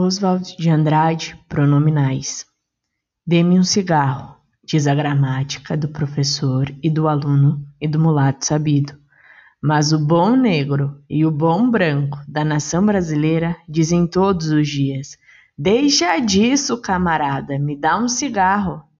Oswald de Andrade, pronominais. Dê-me um cigarro, diz a gramática do professor e do aluno e do mulato sabido. Mas o bom negro e o bom branco da nação brasileira dizem todos os dias: Deixa disso, camarada, me dá um cigarro.